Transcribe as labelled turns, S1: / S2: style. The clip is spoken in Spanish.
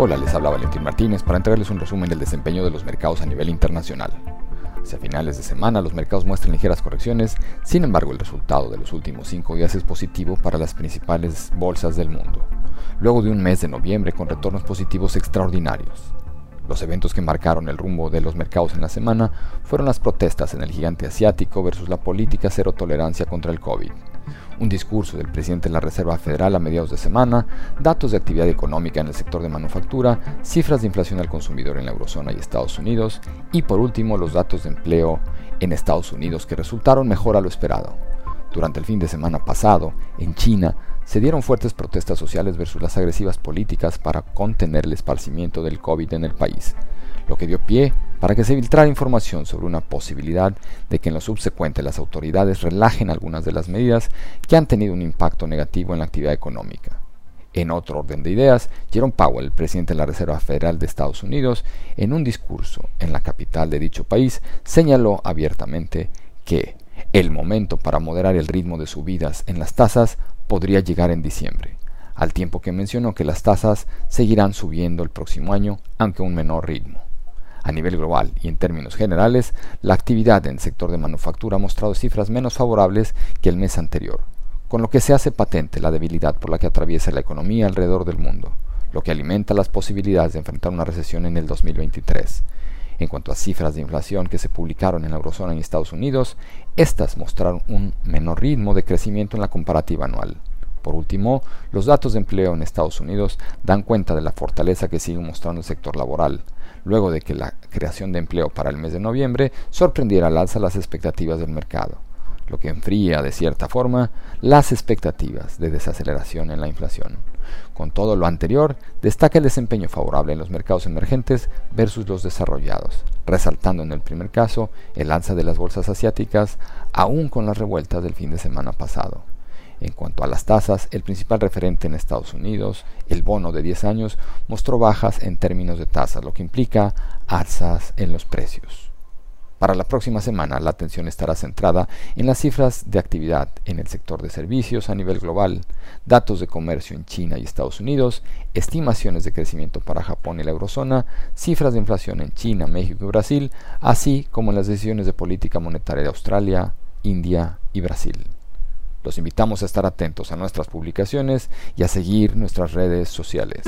S1: Hola, les habla Valentín Martínez para entregarles un resumen del desempeño de los mercados a nivel internacional. Hacia finales de semana los mercados muestran ligeras correcciones, sin embargo el resultado de los últimos cinco días es positivo para las principales bolsas del mundo, luego de un mes de noviembre con retornos positivos extraordinarios. Los eventos que marcaron el rumbo de los mercados en la semana fueron las protestas en el gigante asiático versus la política cero tolerancia contra el COVID un discurso del presidente de la Reserva Federal a mediados de semana, datos de actividad económica en el sector de manufactura, cifras de inflación al consumidor en la eurozona y Estados Unidos, y por último los datos de empleo en Estados Unidos que resultaron mejor a lo esperado. Durante el fin de semana pasado, en China, se dieron fuertes protestas sociales versus las agresivas políticas para contener el esparcimiento del COVID en el país lo que dio pie para que se filtrara información sobre una posibilidad de que en lo subsecuente las autoridades relajen algunas de las medidas que han tenido un impacto negativo en la actividad económica. En otro orden de ideas, Jerome Powell, el presidente de la Reserva Federal de Estados Unidos, en un discurso en la capital de dicho país, señaló abiertamente que el momento para moderar el ritmo de subidas en las tasas podría llegar en diciembre, al tiempo que mencionó que las tasas seguirán subiendo el próximo año, aunque a un menor ritmo. A nivel global y en términos generales, la actividad en el sector de manufactura ha mostrado cifras menos favorables que el mes anterior, con lo que se hace patente la debilidad por la que atraviesa la economía alrededor del mundo, lo que alimenta las posibilidades de enfrentar una recesión en el 2023. En cuanto a cifras de inflación que se publicaron en la eurozona y Estados Unidos, estas mostraron un menor ritmo de crecimiento en la comparativa anual. Por último, los datos de empleo en Estados Unidos dan cuenta de la fortaleza que sigue mostrando el sector laboral, luego de que la creación de empleo para el mes de noviembre sorprendiera al alza las expectativas del mercado, lo que enfría de cierta forma las expectativas de desaceleración en la inflación. Con todo lo anterior, destaca el desempeño favorable en los mercados emergentes versus los desarrollados, resaltando en el primer caso el alza de las bolsas asiáticas, aún con las revueltas del fin de semana pasado. En cuanto a las tasas, el principal referente en Estados Unidos, el bono de 10 años, mostró bajas en términos de tasas, lo que implica alzas en los precios. Para la próxima semana, la atención estará centrada en las cifras de actividad en el sector de servicios a nivel global, datos de comercio en China y Estados Unidos, estimaciones de crecimiento para Japón y la eurozona, cifras de inflación en China, México y Brasil, así como las decisiones de política monetaria de Australia, India y Brasil. Los invitamos a estar atentos a nuestras publicaciones y a seguir nuestras redes sociales.